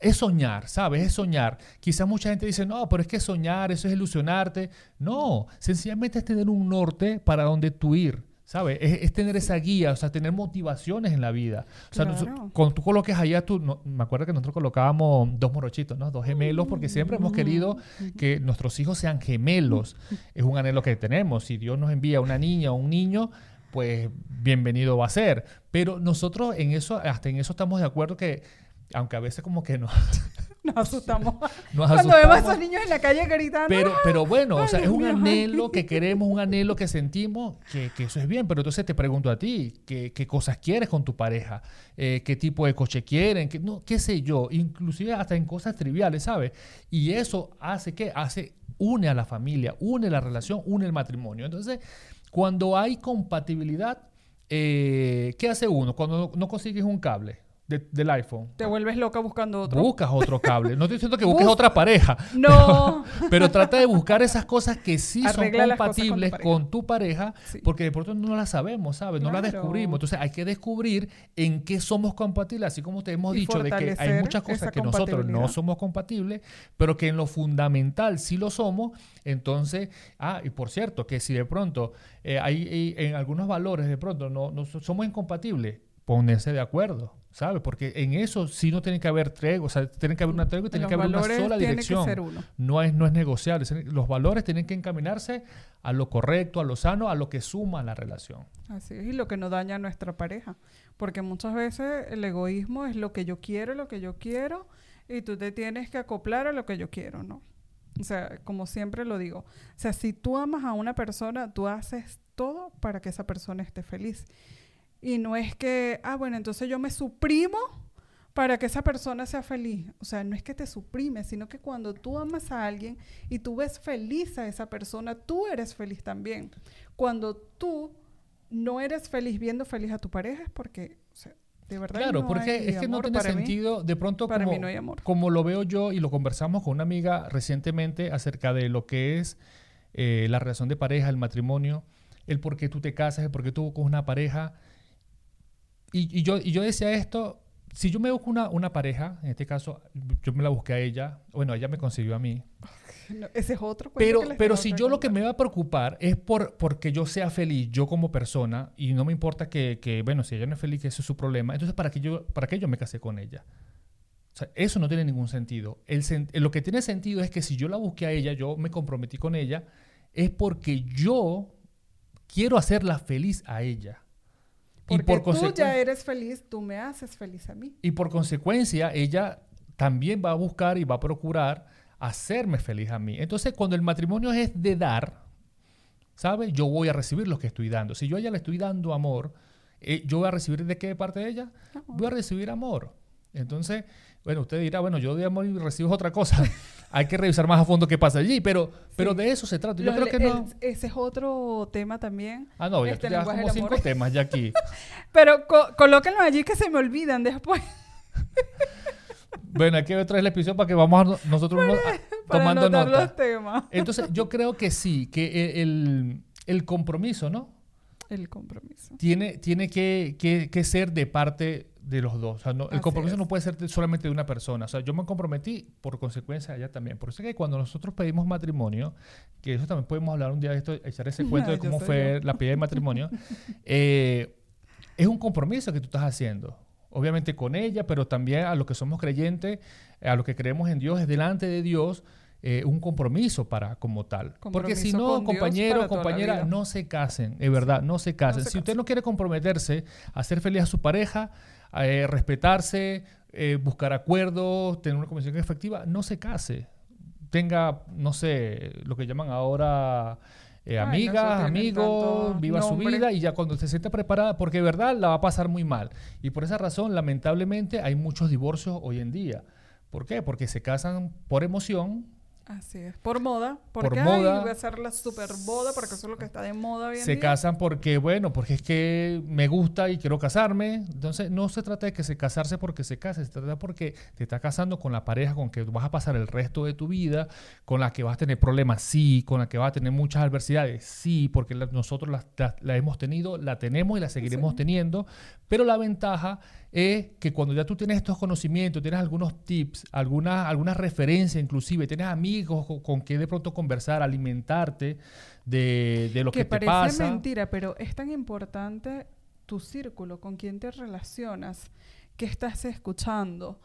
Es soñar, ¿sabes? Es soñar. Quizás mucha gente dice, no, pero es que soñar, eso es ilusionarte. No, sencillamente es tener un norte para donde tú ir. ¿Sabes? Es, tener esa guía, o sea, tener motivaciones en la vida. O sea, cuando tú coloques allá, tú, me acuerdo que nosotros colocábamos dos morochitos, ¿no? Dos gemelos, porque siempre hemos querido que nuestros hijos sean gemelos. Es un anhelo que tenemos. Si Dios nos envía una niña o un niño, pues bienvenido va a ser. Pero nosotros en eso, hasta en eso estamos de acuerdo que, aunque a veces como que no... Nos asustamos. Cuando vemos a esos niños en la calle gritando. Pero, pero bueno, o sea, es un anhelo que queremos, un anhelo que sentimos, que, que, eso es bien. Pero entonces te pregunto a ti, ¿qué, qué cosas quieres con tu pareja? Eh, ¿Qué tipo de coche quieren? ¿Qué, no, ¿Qué sé yo? Inclusive hasta en cosas triviales, ¿sabes? Y eso hace que hace une a la familia, une la relación, une el matrimonio. Entonces, cuando hay compatibilidad, eh, ¿qué hace uno? Cuando no consigues un cable, del iPhone. Te vuelves loca buscando otro. Buscas otro cable. No estoy diciendo que busques otra pareja. No. Pero, trata de buscar esas cosas que sí son compatibles con tu pareja, porque de pronto no las sabemos, ¿sabes? No las descubrimos. Entonces hay que descubrir en qué somos compatibles, así como te hemos dicho, de que hay muchas cosas que nosotros no somos compatibles, pero que en lo fundamental sí lo somos. Entonces, ah, y por cierto, que si de pronto eh, hay, en algunos valores de pronto no, no somos incompatibles, ponerse de acuerdo. ¿Sabes? Porque en eso sí no tiene que haber tregua, o sea, tiene que haber una tregua y tiene que haber una sola dirección. No es, no es negociable. Los valores tienen que encaminarse a lo correcto, a lo sano, a lo que suma la relación. Así es, y lo que no daña a nuestra pareja. Porque muchas veces el egoísmo es lo que yo quiero, lo que yo quiero, y tú te tienes que acoplar a lo que yo quiero, ¿no? O sea, como siempre lo digo, o sea, si tú amas a una persona, tú haces todo para que esa persona esté feliz. Y no es que, ah, bueno, entonces yo me suprimo para que esa persona sea feliz. O sea, no es que te suprimes, sino que cuando tú amas a alguien y tú ves feliz a esa persona, tú eres feliz también. Cuando tú no eres feliz viendo feliz a tu pareja es porque, o sea, de verdad. Claro, porque es que no tiene sentido, de pronto, para como, mí no hay amor. como lo veo yo y lo conversamos con una amiga recientemente acerca de lo que es eh, la relación de pareja, el matrimonio, el por qué tú te casas, el por qué tú con una pareja y, yo, y yo decía esto, si yo me busco una, una pareja, en este caso yo me la busqué a ella, bueno, ella me consiguió a mí. ese es otro. Pero, pero si yo lo que me va a preocupar es por porque yo sea feliz, yo como persona, y no me importa que, que bueno, si ella no es feliz, que ese es su problema, entonces ¿para qué yo, para qué yo me casé con ella? O sea, eso no tiene ningún sentido. El, lo que tiene sentido es que si yo la busqué a ella, yo me comprometí con ella, es porque yo quiero hacerla feliz a ella. Porque y por tú ya eres feliz, tú me haces feliz a mí. Y por consecuencia, ella también va a buscar y va a procurar hacerme feliz a mí. Entonces, cuando el matrimonio es de dar, ¿sabes? Yo voy a recibir lo que estoy dando. Si yo a ella le estoy dando amor, eh, ¿yo voy a recibir de qué parte de ella? Voy a recibir amor. Entonces, bueno, usted dirá, bueno, yo doy amor y recibo otra cosa. Hay que revisar más a fondo qué pasa allí, pero, pero de eso se trata. Yo creo que no. ese es otro tema también. Ah, no, ya, este ya como cinco temas ya aquí. pero colóquenlo allí que se me olvidan después. bueno, aquí otra vez la episodio para que vamos nosotros tomando nota. Los temas. Entonces, yo creo que sí, que el, el compromiso, ¿no? El compromiso. Tiene, tiene que, que, que ser de parte de los dos. O sea, el compromiso no puede ser solamente de una persona. O sea, yo me comprometí, por consecuencia, ella también. Por eso es que cuando nosotros pedimos matrimonio, que eso también podemos hablar un día de esto, echar ese cuento de cómo fue la pedida de matrimonio, eh, es un compromiso que tú estás haciendo. Obviamente con ella, pero también a los que somos creyentes, a los que creemos en Dios, es delante de Dios. Eh, un compromiso para como tal. Porque si no, compañero, compañera, no se casen, es verdad, no se casen. si usted no quiere comprometerse a hacer feliz a su pareja, eh, respetarse, eh, buscar acuerdos, tener una conversación efectiva, no se case. Tenga, no sé, lo que llaman ahora eh, amigas, amigos, viva su vida y ya cuando se sienta preparada, porque de verdad la va a pasar muy mal. Y por esa razón, lamentablemente, hay muchos divorcios hoy en día. ¿Por qué? Porque se casan por emoción, Así es. Por moda. Porque, por moda. voy a hacer la super boda porque eso es lo que está de moda Se casan porque, bueno, porque es que me gusta y quiero casarme. Entonces, no se trata de que se casarse porque se case. Se trata porque te estás casando con la pareja con que vas a pasar el resto de tu vida, con la que vas a tener problemas, sí, con la que vas a tener muchas adversidades, sí, porque nosotros la, hemos tenido, la tenemos y la seguiremos teniendo. Pero la ventaja es que cuando ya tú tienes estos conocimientos, tienes algunos tips, algunas alguna referencias inclusive, tienes amigos amigos con, quien de pronto conversar, alimentarte de, de lo que, que te parece pasa. mentira, pero es tan importante tu círculo, con quién te relacionas, qué estás escuchando.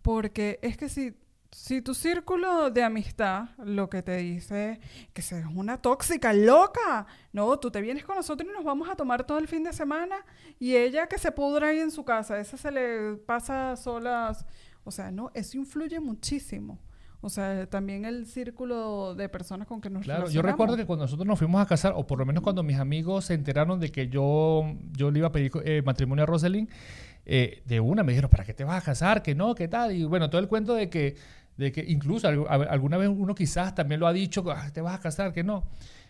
Porque es que si, si tu círculo de amistad lo que te dice que seas una tóxica, loca, no, tú te vienes con nosotros y nos vamos a tomar todo el fin de semana y ella que se pudra ahí en su casa, esa se le pasa solas. O sea, no, eso influye muchísimo. O sea, también el círculo de personas con que nos Claro, yo recuerdo que cuando nosotros nos fuimos a casar, o por lo menos cuando mis amigos se enteraron de que yo, yo le iba a pedir eh, matrimonio a Rosalind, eh, de una me dijeron, ¿para qué te vas a casar? Que no, ¿qué tal? Y bueno, todo el cuento de que, de que incluso alguna vez uno quizás también lo ha dicho, "Ah, te vas a casar, que no.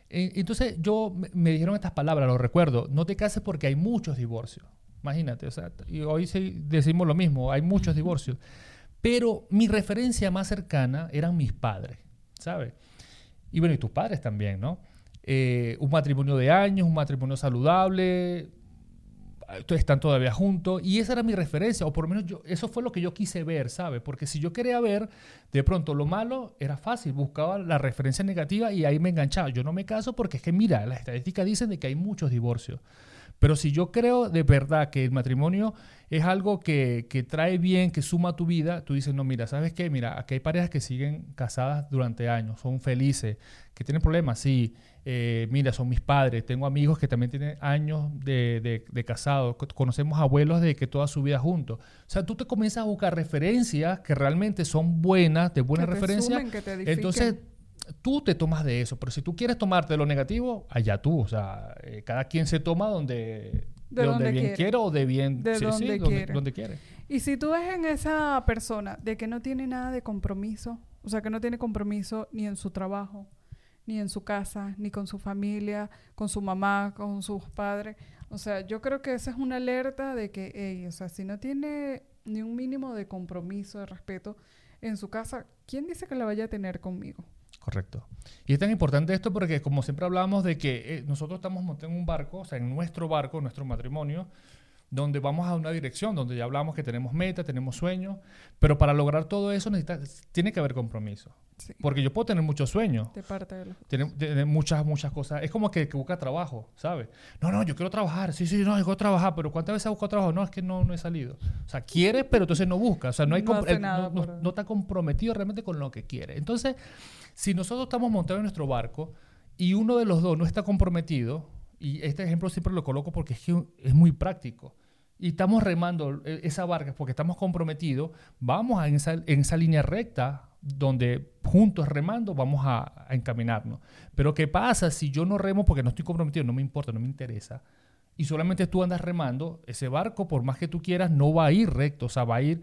Eh, entonces yo me, me dijeron estas palabras, lo recuerdo, no te cases porque hay muchos divorcios. Imagínate, o sea, y hoy sí decimos lo mismo, hay muchos divorcios. Pero mi referencia más cercana eran mis padres, ¿sabes? Y bueno, y tus padres también, ¿no? Eh, un matrimonio de años, un matrimonio saludable, están todavía juntos, y esa era mi referencia, o por lo menos yo, eso fue lo que yo quise ver, ¿sabes? Porque si yo quería ver de pronto lo malo, era fácil, buscaba la referencia negativa y ahí me enganchaba. Yo no me caso porque es que, mira, las estadísticas dicen de que hay muchos divorcios. Pero si yo creo de verdad que el matrimonio es algo que, que trae bien, que suma a tu vida, tú dices, no, mira, ¿sabes qué? Mira, aquí hay parejas que siguen casadas durante años, son felices, que tienen problemas, sí. Eh, mira, son mis padres, tengo amigos que también tienen años de, de, de casados, co- conocemos abuelos de que toda su vida juntos. O sea, tú te comienzas a buscar referencias que realmente son buenas, de buena Que te referencia. sumen, que te edifiquen. Entonces, tú te tomas de eso, pero si tú quieres tomarte lo negativo, allá tú, o sea, eh, cada quien se toma donde, De de donde donde bien quiere. quiere o de bien De sí, sí, donde quiere. donde quiere. Y si tú ves en esa persona de que no tiene nada de compromiso, o sea, que no tiene compromiso ni en su trabajo, ni en su casa, ni con su familia, con su mamá, con sus padres, o sea, yo creo que esa es una alerta de que, ey, o sea, si no tiene ni un mínimo de compromiso, de respeto en su casa, ¿quién dice que la vaya a tener conmigo? Correcto. Y es tan importante esto porque, como siempre hablamos de que eh, nosotros estamos montados en un barco, o sea, en nuestro barco, nuestro matrimonio, donde vamos a una dirección, donde ya hablamos que tenemos metas, tenemos sueños, pero para lograr todo eso necesita, tiene que haber compromiso. Sí, Porque yo puedo tener muchos sueños, de parte de los... tiene, tiene muchas, muchas cosas. Es como que, que busca trabajo, ¿sabes? No, no, yo quiero trabajar. Sí, sí, no, yo quiero trabajar. Pero ¿cuántas veces has buscado trabajo? No, es que no, no he salido. O sea, quiere, pero entonces no busca. O sea, no, hay No compro- hace nada no, no- por- no está comprometido realmente con lo que quiere. Entonces, si nosotros estamos montados en nuestro barco y uno de los dos no está comprometido, y este ejemplo siempre lo coloco porque es que es muy práctico, y estamos remando eh, esa barca porque estamos comprometidos, vamos en esa, en esa línea recta donde juntos remando vamos a, a encaminarnos. Pero ¿qué pasa si yo no remo porque no estoy comprometido? No me importa, no me interesa. Y solamente tú andas remando, ese barco, por más que tú quieras, no va a ir recto, o sea, va a ir,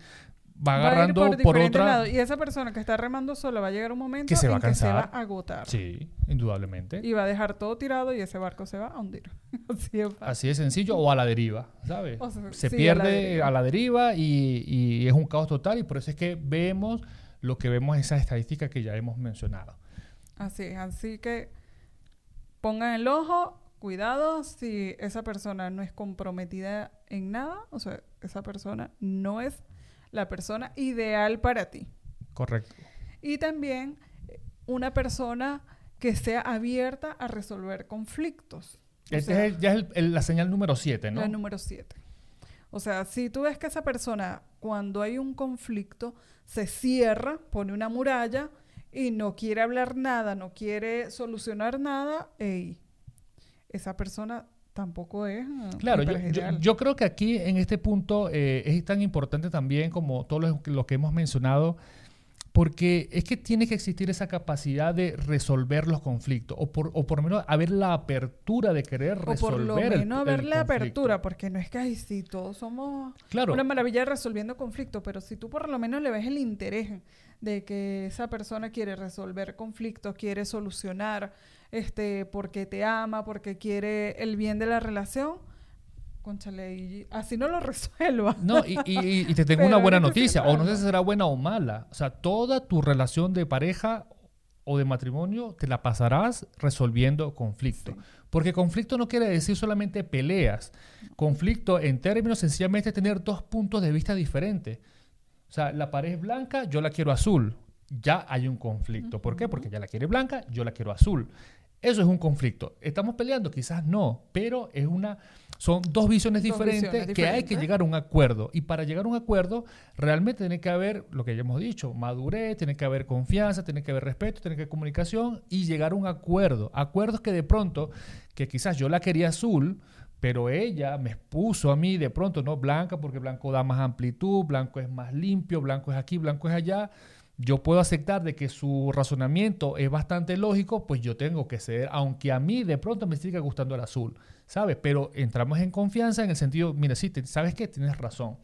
va Va a ir agarrando por, diferentes otra... lados. Y esa persona que está remando sola va a llegar un momento Que se va en a que se va a agotar. Sí, indudablemente. Y va a dejar todo tirado y ese barco se va a hundir. Así es fácil. Así de sencillo, o a la deriva, ¿sabes? O sea, Se sí, a la pierde deriva. a la deriva, y, y es un caos total y por eso es que vemos lo que vemos en esas estadísticas que ya hemos mencionado. Así es. Así que pongan el ojo, cuidado si esa persona no es comprometida en nada, o sea, esa persona no es la persona ideal para ti. Correcto. Y también eh, una persona que sea abierta a resolver conflictos. O sea, es el- ya es el- el- la señal número 7, ¿no? La número 7. O sea, si tú ves que esa persona, cuando hay un conflicto, se cierra, pone una muralla y no quiere hablar nada, no quiere solucionar nada, ey, esa persona tampoco es. eh, Claro, yo, creo que aquí en este punto eh, es tan importante también como todo lo, lo que hemos mencionado, porque es que tiene que existir esa capacidad de resolver los conflictos, o por, o por lo menos haber la apertura de querer o resolver por lo el- menos el la apertura, porque no es que ay, sí, todos somos Claro, una maravilla resolviendo conflictos, pero si tú por lo menos le ves el interés de que esa persona quiere resolver conflictos, quiere solucionar, este, porque te ama, porque quiere el bien de la relación, conchale, y así no lo resuelva. No, y, y- y te tengo una buena noticia, o no sé si será buena o mala. O sea, toda tu relación de pareja o de matrimonio te la pasarás resolviendo conflictos. Sí. Porque conflicto no quiere decir solamente peleas. Conflicto en términos sencillamente es tener dos puntos de vista diferentes. O sea, la pared es blanca, yo la quiero azul. ya hay un conflicto. ¿Por qué? Porque ella la quiere blanca, yo la quiero azul. Eso es un conflicto. ¿Estamos peleando? Quizás no, pero es una, son dos visiones, Dos diferentes, visiones que hay que llegar a un acuerdo. Y para llegar a un acuerdo, realmente tiene que haber, lo que ya hemos dicho, madurez, tiene que haber confianza, tiene que haber respeto, tiene que haber comunicación y llegar a un acuerdo. Acuerdos que de pronto, que quizás yo la quería azul, pero ella me expuso a mí de pronto, no blanca, porque blanco da más amplitud, blanco es más limpio, blanco es aquí, blanco es allá. Yo puedo aceptar de que su razonamiento es bastante lógico, pues yo tengo que ceder, aunque a mí de pronto me siga gustando el azul, ¿sabes? Pero entramos en confianza en el sentido, mira, sí, te- sabes que tienes razón.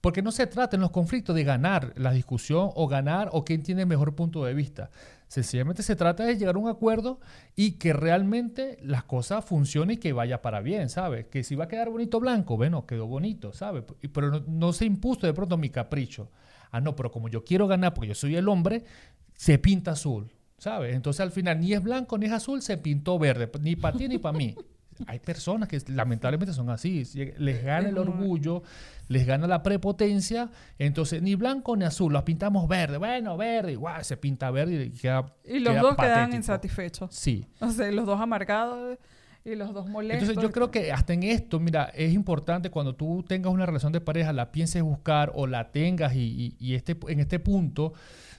Porque no se trata en los conflictos de ganar la discusión o ganar o quién tiene el mejor punto de vista. Sencillamente se trata de llegar a un acuerdo y que realmente las cosas funcionen y que vaya para bien, ¿sabes? Que si va a quedar bonito blanco, bueno, quedó bonito, ¿sabes? Pero no se impuso de pronto mi capricho. Ah, no, pero como yo quiero ganar porque yo soy el hombre, se pinta azul, ¿sabes? Entonces al final ni es blanco ni es azul, se pintó verde, ni para ti ni para mí. Hay personas que lamentablemente son así, les gana el orgullo, les gana la prepotencia, entonces ni blanco ni azul, las pintamos verde, bueno, verde, igual se pinta verde y queda Y los queda dos quedan insatisfechos. Sí. O sea, los dos amargados y los dos molestos. Entonces yo creo que hasta en esto, mira, es importante cuando tú tengas una relación de pareja, la pienses buscar o la tengas y, y- y este, en este punto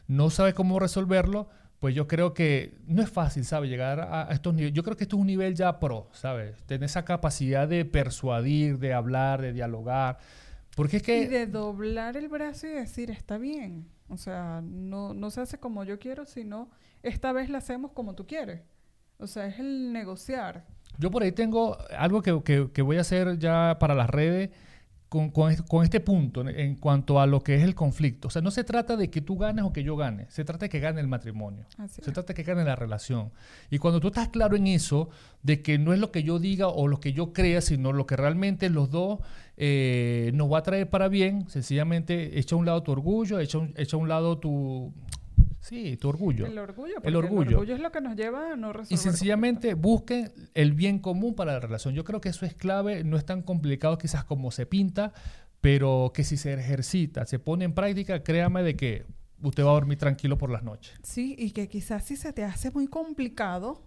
no sabes cómo resolverlo, pues yo creo que no es fácil, ¿sabes? Llegar a, a estos niveles. Yo creo que esto es un nivel ya pro, ¿sabes? Tener esa capacidad de persuadir, de hablar, de dialogar. Porque es que... Y de doblar el brazo y decir, está bien. O sea, no, no se hace como yo quiero, sino esta vez la hacemos como tú quieres. O sea, es el negociar. Yo por ahí tengo algo que, que- que voy a hacer ya para las redes con, con con este punto en, en cuanto a lo que es el conflicto. O sea, no se trata de que tú ganes o que yo gane, se trata de que gane el matrimonio. Así Se es. trata de que gane la relación. Y cuando tú estás claro en eso, de que no es lo que yo diga o lo que yo crea, sino lo que realmente los dos eh, nos va a traer para bien, sencillamente echa a un lado tu orgullo, echa, un- echa a un lado tu... Sí, tu orgullo. El orgullo. El orgullo. es lo que nos lleva a no resolver. Y sencillamente busquen el bien común para la relación. Yo creo que eso es clave, no es tan complicado quizás como se pinta, pero que si se ejercita, se pone en práctica, créame de que usted va a dormir tranquilo por las noches. Sí, y que quizás si se te hace muy complicado,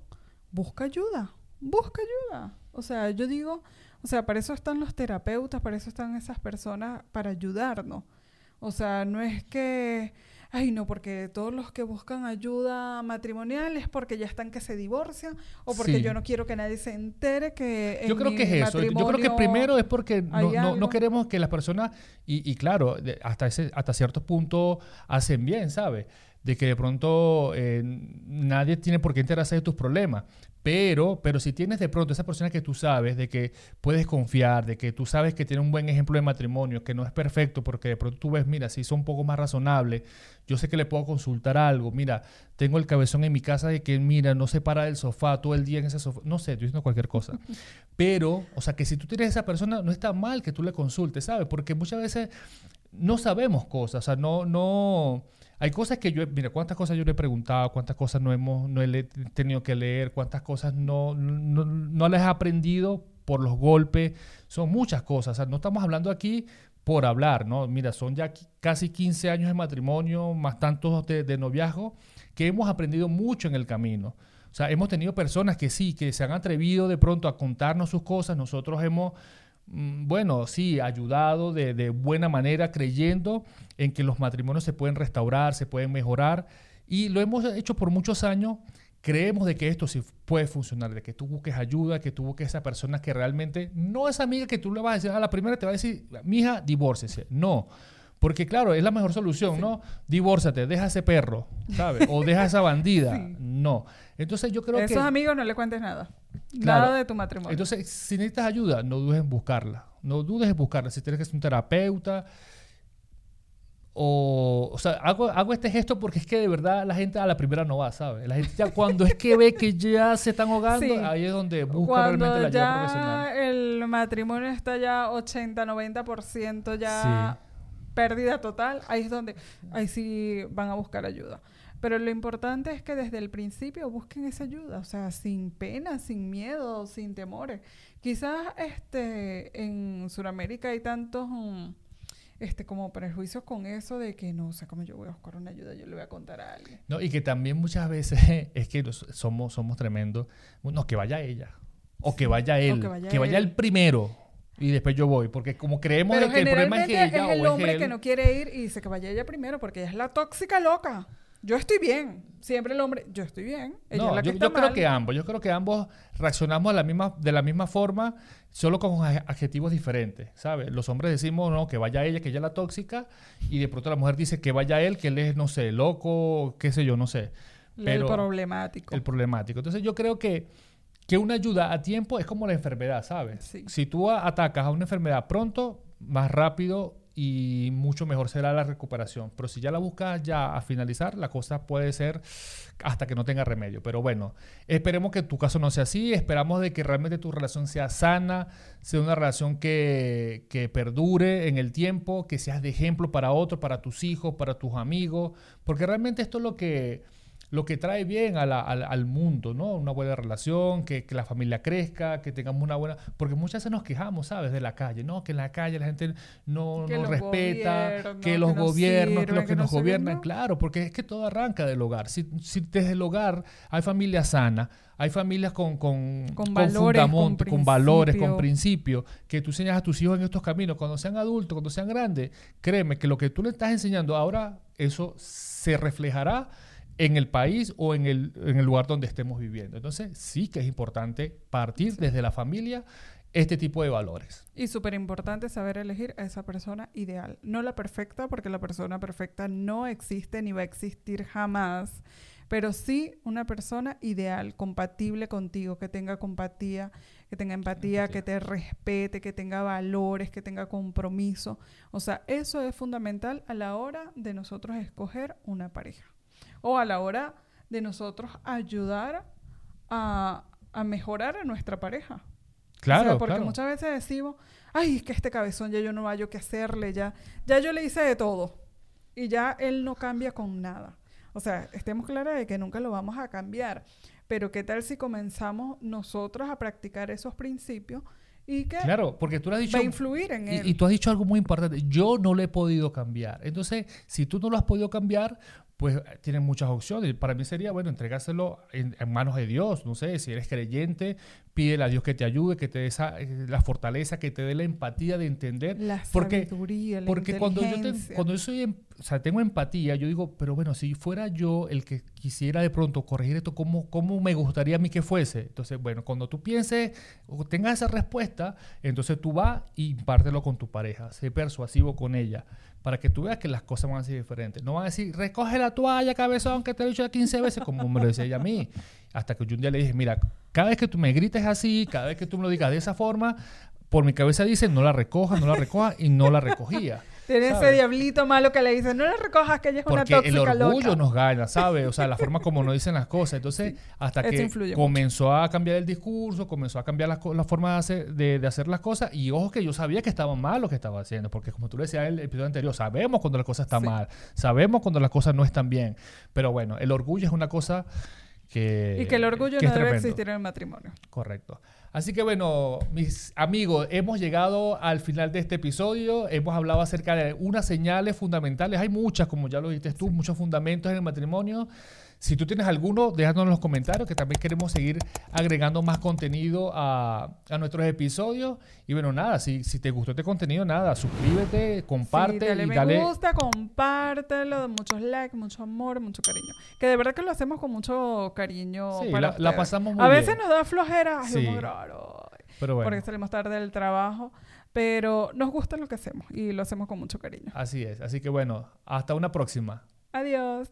busca ayuda, busca ayuda. O sea, yo digo, o sea, para eso están los terapeutas, para eso están esas personas, para ayudarnos. O sea, no es que, ay, no, porque todos los que buscan ayuda matrimonial es porque ya están que se divorcian o porque Sí. yo no quiero que nadie se entere que Yo en creo mi que es eso. Yo creo que primero es porque no, no- queremos que las personas, y, y claro, hasta, ese, hasta cierto punto hacen bien, ¿sabes? De que de pronto eh, nadie tiene por qué enterarse de tus problemas. Pero, pero si tienes de pronto esa persona que tú sabes, de que puedes confiar, de que tú sabes que tiene un buen ejemplo de matrimonio, que no es perfecto, porque de pronto tú ves, mira, si son un poco más razonable, yo sé que le puedo consultar algo, mira, tengo el cabezón en mi casa de que, mira, no se para del sofá todo el día en ese sofá, no sé, estoy diciendo cualquier cosa. Pero, o sea, que si tú tienes esa persona, no está mal que tú le consultes, ¿sabes? Porque muchas veces no sabemos cosas, o sea, no, no... Hay cosas que yo, mira, cuántas cosas yo le he preguntado, cuántas cosas no hemos, no he tenido que leer, cuántas cosas no, no, no las he aprendido por los golpes, son muchas cosas, o sea, no estamos hablando aquí por hablar, ¿no? Mira, son ya casi 15 años de matrimonio, más tantos de, noviazgo, que hemos aprendido mucho en el camino. O sea, hemos tenido personas que sí, que se han atrevido de pronto a contarnos sus cosas, nosotros hemos, bueno, sí, ayudado de, de buena manera, creyendo en que los matrimonios se pueden restaurar, se pueden mejorar, y lo hemos hecho por muchos años. Creemos de que esto sí puede funcionar, de que tú busques ayuda, que tú busques esa persona que realmente no es amiga que tú le vas a decir, a la primera te va a decir, mija, divórcese. No, porque claro, es la mejor solución, ¿no? Divórciate, deja ese perro, ¿sabes? O deja esa bandida. Sí. No. Entonces yo creo Esos que... amigos no le cuentes nada. Claro. Nada de tu matrimonio. Entonces, si necesitas ayuda, no dudes en buscarla. No dudes en buscarla. Si tienes que ser un terapeuta o... O sea, hago, hago este gesto porque es que de verdad la gente a la primera no va, ¿sabes? La gente ya cuando es que ve que ya se están ahogando, Sí. ahí es donde busca Cuando realmente la ayuda profesional. el matrimonio está ya 80, 90% ya pérdida total, ahí es donde, ahí sí van a buscar ayuda. Pero lo importante es que desde el principio busquen esa ayuda, o sea, sin pena, sin miedo, sin temores. Quizás este en Sudamérica hay tantos mm, este, como prejuicios con eso de que no sé cómo yo voy a buscar una ayuda, yo le voy a contar a alguien. No, y que también muchas veces es que los- somos, somos tremendos. No, que vaya ella. O que vaya él. que vaya que vaya él. el primero. Y después yo voy. Porque como creemos Pero de que el problema es generalmente ella es el o es hombre él. que no quiere ir y dice que vaya ella primero porque ella es la tóxica loca. Yo estoy bien. Siempre el hombre, yo estoy bien. Ella No, es la que yo, está yo creo que ambos. Yo creo que ambos reaccionamos de la misma, de la misma forma, solo con adjetivos diferentes, ¿sabes? Los hombres decimos, no, que vaya ella, que ella es la tóxica, y de pronto la mujer dice que vaya él, que él es, no sé, loco, qué sé yo, no sé. el Pero problemático. el problemático. Entonces yo creo que, que una ayuda a tiempo es como la enfermedad, ¿sabes? Sí. Si tú atacas a una enfermedad pronto, más rápido y mucho mejor será la recuperación. Pero si ya la buscas ya a finalizar, la cosa puede ser hasta que no tenga remedio. Pero bueno, esperemos que tu caso no sea así. Esperamos de que realmente tu relación sea sana, sea una relación que, que perdure en el tiempo, que seas de ejemplo para otros, para tus hijos, para tus amigos. Porque realmente esto es lo que lo que trae bien a la- al, al mundo, ¿no? Una buena relación, que, que la familia crezca, que tengamos una buena... Porque muchas veces nos quejamos, ¿sabes? De la calle, ¿no? Que en la calle la gente no Que nos los respeta, que los no gobiernos, que los que que no nos gobiernan, ¿no? claro, porque es que todo arranca del hogar. Si, si desde el hogar hay familias sanas, hay familias con, con, Con valores, con con valores, con principio. principios, que tú enseñas a tus hijos en estos caminos, cuando sean adultos, cuando sean grandes, créeme que lo que tú le estás enseñando ahora, eso se reflejará en el país o en el, en el lugar donde estemos viviendo. Entonces, sí que es importante partir desde la familia este tipo de valores. Y súper importante saber elegir a esa persona ideal. No la perfecta, porque la persona perfecta no existe ni va a existir jamás. Pero sí una persona ideal, compatible contigo, que tenga compatía, que tenga empatía, Empatía. que te respete, que tenga valores, que tenga compromiso. O sea, eso es fundamental a la hora de nosotros escoger una pareja. O a la hora de nosotros ayudar a, a mejorar a nuestra pareja. Claro, O sea, porque claro. muchas veces decimos, ay, es que este cabezón ya yo no hallo qué hacerle, ya, ya yo le hice de todo. Y ya él no cambia con nada. O sea, estemos claros de que nunca lo vamos a cambiar. Pero qué tal si comenzamos nosotros a practicar esos principios y que Claro, porque tú lo has dicho... va a influir en él. Y, y tú has dicho algo muy importante. Yo no lo he podido cambiar. Entonces, si tú no lo has podido cambiar, pues eh, tienes muchas opciones. Para mí sería, bueno, entregárselo en, en manos de Dios. No sé, si eres creyente, pídele a Dios que te ayude, que te dé esa, eh, la fortaleza, que te dé la empatía de entender. la porque- sabiduría, la Porque cuando yo, te- cuando yo soy, em- o sea, tengo empatía, yo digo, pero bueno, si fuera yo el que quisiera de pronto corregir esto, ¿cómo, cómo me gustaría a mí que fuese? Entonces, bueno, cuando tú pienses o tengas esa respuesta, entonces tú vas y impártelo con tu pareja, sé persuasivo con ella, para que tú veas que las cosas van a ser diferentes. No van a decir, recoge la toalla, cabezón, que te he dicho ya 15 veces, como me lo decía ella a mí. Hasta que yo un día le dije, mira, cada vez que tú me grites así, cada vez que tú me lo digas de esa forma, por mi cabeza dice, no la recojas, no la recojas, y no la recogía. Tiene ese diablito malo que le dice, no le recojas que ella es una Porque tóxica el orgullo loca. nos gana, ¿sabes? O sea, la forma como nos dicen las cosas. Entonces, hasta que comenzó a cambiar el discurso, comenzó a cambiar las co- la forma de hacer, de, de hacer las cosas. Y ojo que yo sabía que estaba mal lo que estaba haciendo. Porque como tú le decías en el episodio anterior, sabemos cuando las cosas están Sí. mal. Sabemos cuando las cosas no están bien. Pero bueno, el orgullo es una cosa que... Y que el orgullo que no debe tremendo. existir en el matrimonio. Correcto. Así que bueno, mis amigos, hemos llegado al final de este episodio. Hemos hablado acerca de unas señales fundamentales. Hay muchas, como ya lo dijiste tú, muchos fundamentos en el matrimonio. Si tú tienes alguno, déjanos en los comentarios, que también queremos seguir agregando más contenido a, a nuestros episodios. Y bueno, nada, si, si te gustó este contenido, nada, suscríbete, comparte Sí, dale y me dale... gusta, compártelo, muchos likes, mucho amor, mucho cariño. Que de verdad que lo hacemos con mucho cariño. Sí, para la- pasamos muy A veces bien. nos da flojera, ay, Sí. vamos a grabar hoy, Pero bueno, porque salimos tarde del trabajo, pero nos gusta lo que hacemos y lo hacemos con mucho cariño. así es. Así que bueno, hasta una próxima. Adiós.